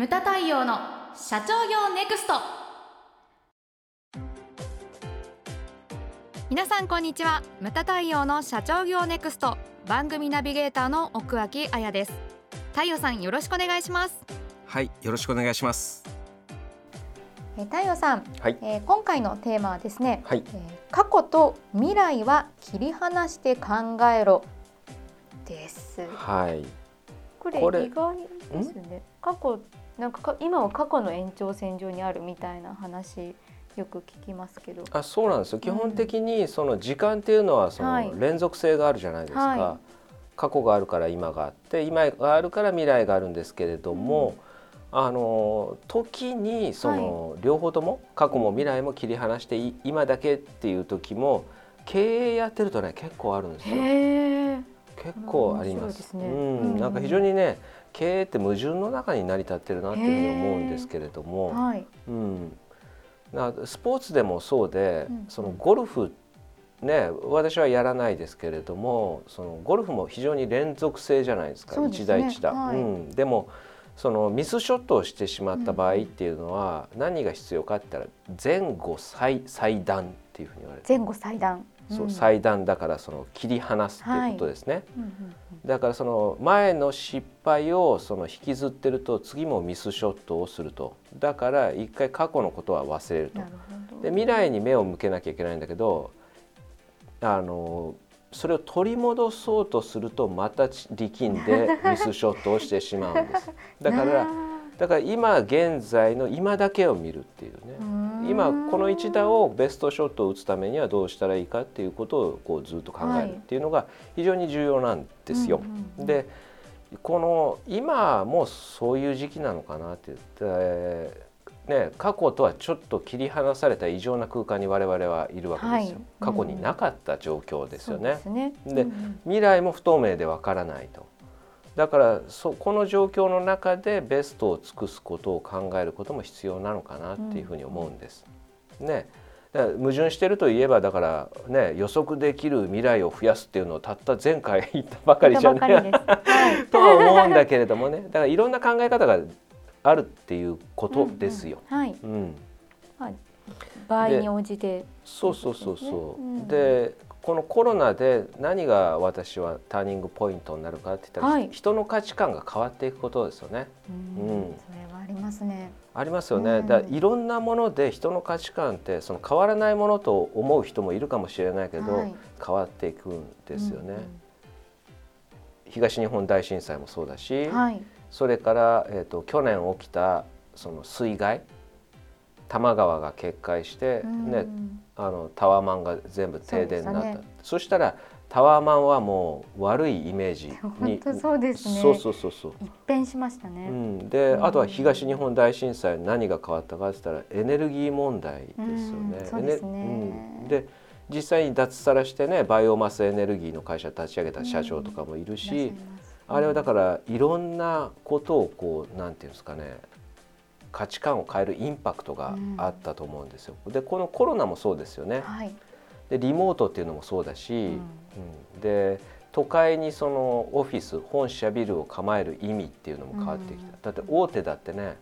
ムタ太陽の社長業ネクスト。皆さんこんにちは。ムタ太陽の社長業ネクスト。番組ナビゲーターの奥脇彩です。太陽さんよろしくお願いします。はいよろしくお願いします。えー太陽さん、はい。えー今回のテーマはですね、はい。えー過去と未来は切り離して考えろです。はいこれ意外ですね。過去なんかか今は過去の延長線上にあるみたいな話よく聞きますけど。あそうなんですよ。基本的にその時間っていうのはそはい。の連続性があるじゃないですか、は過去があるから今があって今があるから未来があるんですけれども、あの時にその両方とも過去も未来も切り離してい今だけっていう時も経営やってるとね結構あるんですよ。結構あります。ね。ううん。ん、なんか非常にね経営って矛盾の中に成り立ってるなっていうふうに思うんですけれども、はい。うん、なスポーツでもそうで、うん。そのゴルフね私はやらないですけれどもそのゴルフも非常に連続性じゃないですか。そうですね。一打一打、はい。うん、でもそのミスショットをしてしまった場合っていうのは何が必要かって言ったら前後最最短っていうふうに言われて前後最短。そううん。最短だからその切り離すっていうことですね。うんうんだからその前の失敗をその引きずってると次もミスショットをすると。だから一回過去のことは忘れると。で未来に目を向けなきゃいけないんだけどあのそれを取り戻そうとするとまた力んで ミスショットをしてしまうんです。だからだから今現在の今だけを見るっていうね。今この一打をベストショットを打つためにはどうしたらいいかっていうことをこうずっと考えるっていうのが非常に重要なんですよ。うんうんうん。でこの今もそういう時期なのかなって言って、ね、過去とはちょっと切り離された異常な空間に我々はいるわけですよ。はい過去になかった状況ですよね。ですね。でうんうん未来も不透明でわからないと。だからそこの状況の中でベストを尽くすことを考えることも必要なのかなっていうふうに思うんです。ね、だから矛盾してるといえばだからね予測できる未来を増やすっていうのをたった前回言ったばかりじゃない。とは思うんだけれどもねだからいろんな考え方があるっていうことですよ。うんうんはい。場合に応じて。そうそうそうそう。うんでこのコロナで何が私はターニングポイントになるかって言ったら、はい人の価値観が変わっていくことですよね。うんうんそれはありますね。ありますよね。うんだいろんなもので人の価値観ってその変わらないものと思う人もいるかもしれないけど、はい変わっていくんですよね。うん東日本大震災もそうだし、うんはい。それから、えー、と去年起きたその水害多摩川が決壊して、うん。ね、あのタワマンが全部停電になった。そね。そしたらタワマンはもう悪いイメージに本当そうですね。そうそうそうそう、一変しましたうね。ん、でうん。あとは東日本大震災何が変わったかって言ったらエネルギー問題ですよね。うんそうですね。うん。で実際に脱サラしてねバイオマスエネルギーの会社立ち上げた社長とかもいるし、いらっしゃいますあれはだからいろんなことをこうなんていうんですかね価値観を変えるインパクトがあったと思うんですよ。でこのコロナもそうですよね。はい。でリモートっていうのもそうだし、うんうんで都会にそのオフィス本社ビルを構える意味っていうのも変わってきた、だって大手だってね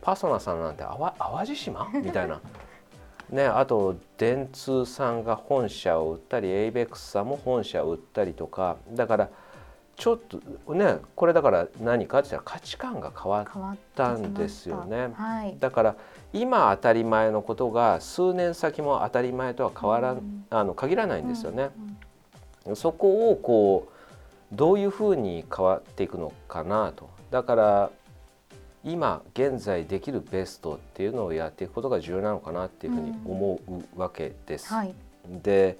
パソナさんなんて淡淡路島？みたいな。ね、あと電通さんが本社を売ったりエイベックスさんも本社を売ったりとかだからちょっとねこれだから何かって言ったら価値観が変わったんですよねはい。だから今当たり前のことが数年先も当たり前とは変わらん、うんあの限らないんですよね。うんそこをこうどういうふうに変わっていくのかなとだから今現在できるベストっていうのをやっていくことが重要なのかなっていうふうに思うわけです。はい。で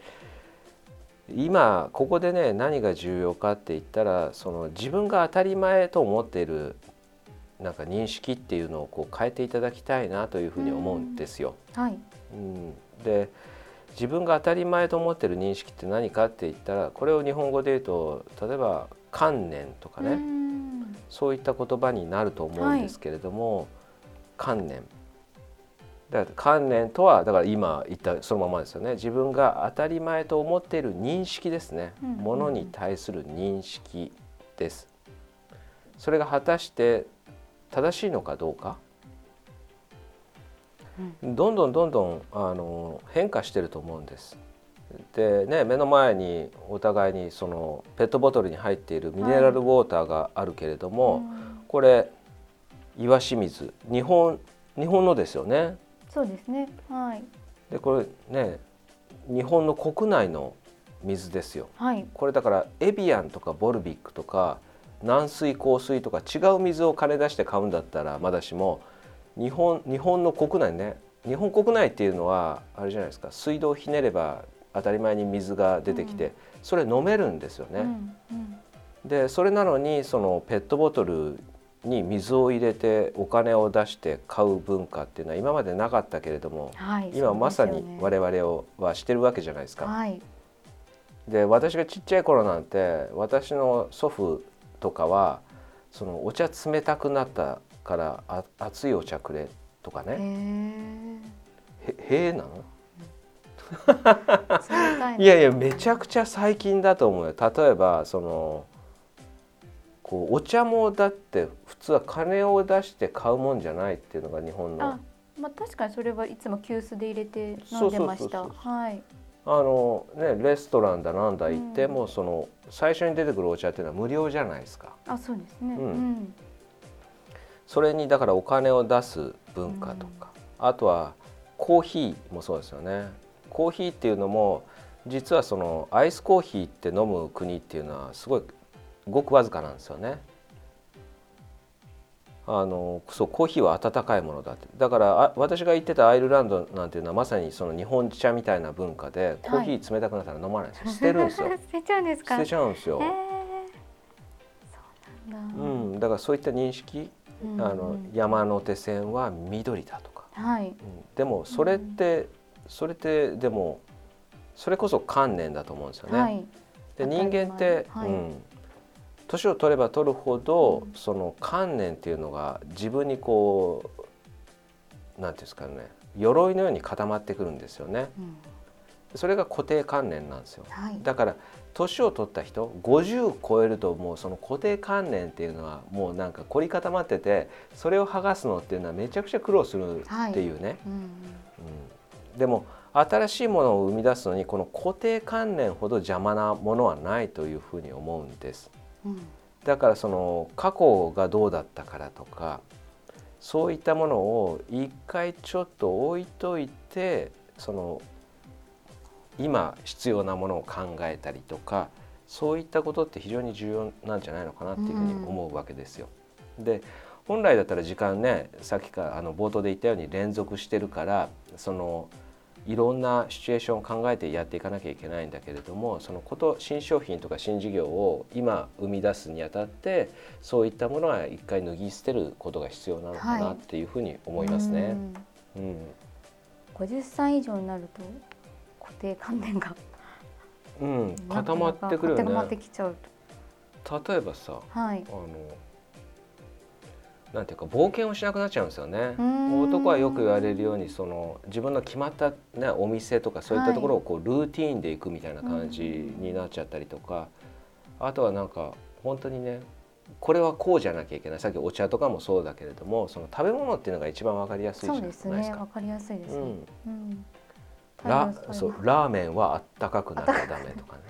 今ここでね何が重要かって言ったらその自分が当たり前と思っているなんか認識っていうのをこう変えていただきたいなというふうに思うんですよ。はい。うん、で自分が当たり前と思ってる認識って何かって言ったらこれを日本語で言うと例えば観念とかね、うんそういった言葉になると思うんですけれども、観念だから観念とはだから今言ったそのままですよね。自分が当たり前と思っている認識ですね、うん。うんうんものに対する認識です。それが果たして正しいのかどうか、どんどんどんどんあの変化してると思うんです。でね目の前にお互いにそのペットボトルに入っているミネラルウォーターがあるけれども、はい、これ岩清水。日本日本のですよね。そうですね。はい。でこれね日本の国内の水ですよ。はい。これだからエビアンとかボルビックとか軟水硬水とか違う水を金出して買うんだったらまだしも日本日本の国内ね日本国内っていうのはあれじゃないですか水道をひねれば当たり前に水が出てきて、うん、それ飲めるんですよね。うんうん、でそれなのにそのペットボトルに水を入れてお金を出して買う文化っていうのは今までなかったけれども、はい、今まさに我々をはしてるわけじゃないですか。はい、で私がちっちゃい頃なんて私の祖父とかはそのお茶冷たくなったからあ熱いお茶くれとかね。へえなの。いやいやめちゃくちゃ最近だと思うよ。例えばそのこうお茶もだって普通は金を出して買うもんじゃないっていうのが日本の。まあ確かにそれはいつも急須で入れて飲んでました。はい。あのねレストランだなんだ行っても、うん、その最初に出てくるお茶っていうのは無料じゃないですか。あそうですね、うん、それにだからお金を出す文化とか、うん、あとはコーヒーもそうですよね。コーヒーっていうのも実はそのアイスコーヒーって飲む国っていうのはすごいごくわずかなんですよね。あのそうコーヒーは温かいものだって。だからあ私が言ってたアイルランドなんていうのはまさにその日本茶みたいな文化でコーヒー冷たくなったら飲まないんですよ、はい、捨てるんですよ。捨てちゃうんですか？捨てちゃうんですよ、うん、だ。からそういった認識、うんうん、あの山手線は緑だとか、はい。うん、でもそれって、それってでもそれこそ観念だと思うんですよね。はい、で人間って、はい、うん年を取れば取るほど、うん、その観念っていうのが自分にこうなんていうんですかね鎧のように固まってくるんですよね。うん、それが固定観念なんですよ。はい、だから年を取った人50超えるともうその固定観念っていうのはもうなんか凝り固まっててそれを剥がすのっていうのはめちゃくちゃ苦労するっていうね。はいうんうんでも新しいものを生み出すのにこの固定観念ほど邪魔なものはないというふうに思うんです。だからその過去がどうだったからとかそういったものを一回ちょっと置いといてその今必要なものを考えたりとかそういったことって非常に重要なんじゃないのかなっていうふうに思うわけですよ。うん、で本来だったら時間ねさっきからあの冒頭で言ったように連続してるからそのいろんなシチュエーションを考えてやっていかなきゃいけないんだけれどもそのこと新商品とか新事業を今生み出すにあたってそういったものは一回脱ぎ捨てることが必要なのかなっていうふうに思いますね。はい、うん、50歳以上になると固定観念がうん固まってくるよね。固まってきちゃうと。例えばさ、はい、あのなんていうか冒険をしなくなっちゃうんですよね。男はよく言われるようにその自分の決まった、ね、お店とかそういったところをこうルーティーンで行くみたいな感じになっちゃったりとか、あとはなんか本当にねこれはこうじゃなきゃいけない。さっきお茶とかもそうだけれどもその食べ物っていうのが一番わかりやすいじゃないですか。そうですね。わかりやすいです、ね、うん、ラそうラーメンはあったかくなきゃダメとかね。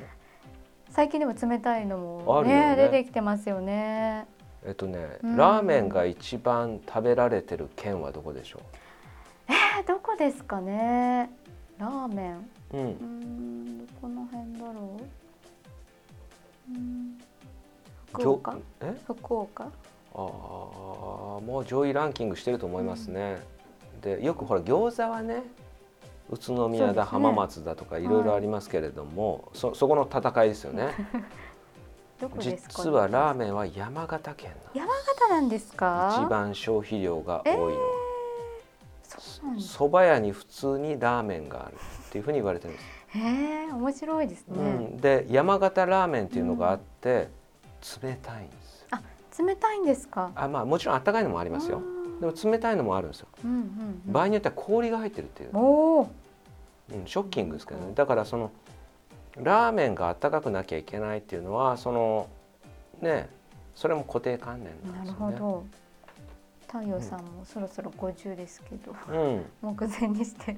最近でも冷たいのもね、ね、出てきてますよね。えっとね、ラーメンが一番食べられてる県はどこでしょう？えー、どこですかね？ラーメン。うん。うんどこの辺だろう？うん福岡？え？福岡？ああもう上位ランキングしてると思いますね、うん、でよくほら餃子はね宇都宮だ、ね、浜松だとかいろいろありますけれども、はい、そそこの戦いですよね 実はラーメンは山形県山形なんです。か一番消費量が多いの、えー、そば屋に普通にラーメンがあるっていうふうに言われてるんです。へえ面白いですね、うん、で山形ラーメンっていうのがあって、うん、冷たいんですあ冷たいんですか？あまあもちろん温かいのもありますよ。でも冷たいのもあるんですよ、うんうんうん、場合によっては氷が入ってるっていう。お、うん、ショッキングですけどね。だからそのラーメンがあったかくなきゃいけないっていうのはそのねそれも固定観念なんですよね。なるほど。太陽さんもそろそろ50ですけど、うん、目前にして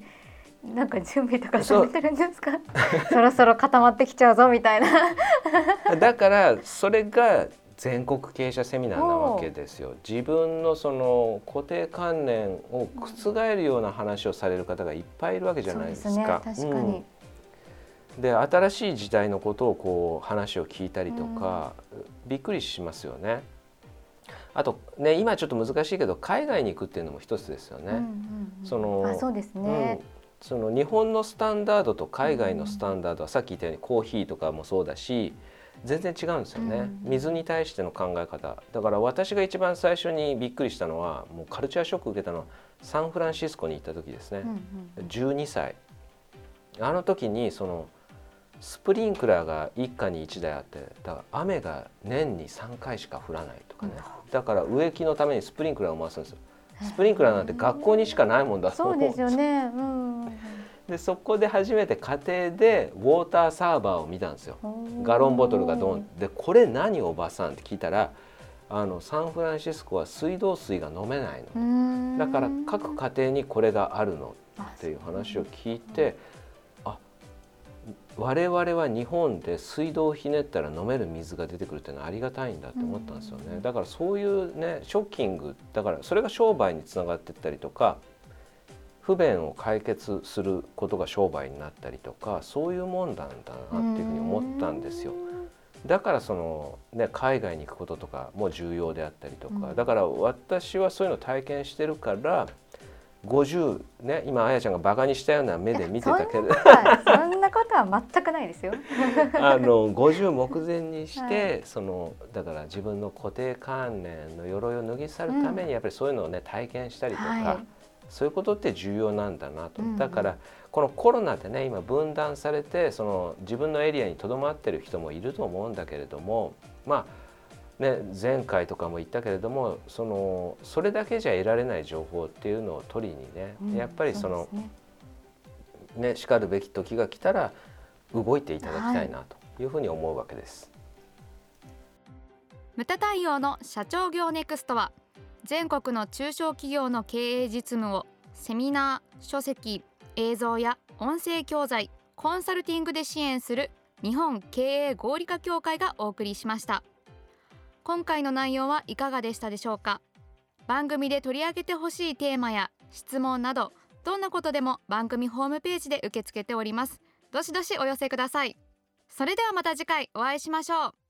なんか準備とかされてるんですか？そろそろ固まってきちゃうぞみたいな。だからそれが全国経営者セミナーなわけですよ。自分のその固定観念を覆るような話をされる方がいっぱいいるわけじゃないですか。そうですね。確かに、うんで新しい時代のことをこう話を聞いたりとか、びっくりしますよね。あとね今ちょっと難しいけど海外に行くっていうのも一つですよね。うんうんうんそのあそうですね、うん。その日本のスタンダードと海外のスタンダードはさっき言ったようにコーヒーとかもそうだし全然違うんですよね、うん水に対しての考え方。だから私が一番最初にびっくりしたのはもうカルチャーショック受けたのはサンフランシスコに行った時ですね。うん、うんうん。12歳。あの時にそのスプリンクラーが一家に1台あってだから雨が年に3回しか降らないとかね。だから植木のためにスプリンクラーを回すんですよ。スプリンクラーなんて学校にしかないもんだと思そうですよね、うんうんでそこで初めて家庭でウォーターサーバーを見たんですよ。うん、ガロンボトルがドン。でこれ何おばさんって聞いたらあのサンフランシスコは水道水が飲めないの。うん。だから各家庭にこれがあるのあっていう話を聞いてあ我々は日本で水道をひねったら飲める水が出てくるっていうのはありがたいんだって思ったんですよね。だからそういうねショッキングだからそれが商売につながっていったりとか不便を解決することが商売になったりとかそういうもんなんだなっていうふうに思ったんですよ。だからその、ね、海外に行くこととかも重要であったりとか、うん。だから私はそういうのを体験してるから50ね今あやちゃんがバカにしたような目で見てたけどは全くないですよ。あの50目前にして、はい。そのだから自分の固定観念の鎧を脱ぎ去るためにやっぱりそういうのをね体験したりとか、はい。そういうことって重要なんだなと、だからこのコロナでね今分断されてその自分のエリアにとどまってる人もいると思うんだけれどもまあね前回とかも言ったけれどもそのそれだけじゃ得られない情報っていうのを取りにね、うんやっぱりそのうですねねしかるべき時が来たら動いていただきたいなというふうに思うわけです。ムタ太陽の社長業ネクストは全国の中小企業の経営実務をセミナー書籍映像や音声教材コンサルティングで支援する日本経営合理化協会がお送りしました今回の内容はいかがでしたでしょうか番組で取り上げてほしいテーマや質問などどんなことでも番組ホームページで受け付けております。どしどしお寄せください。それではまた次回お会いしましょう。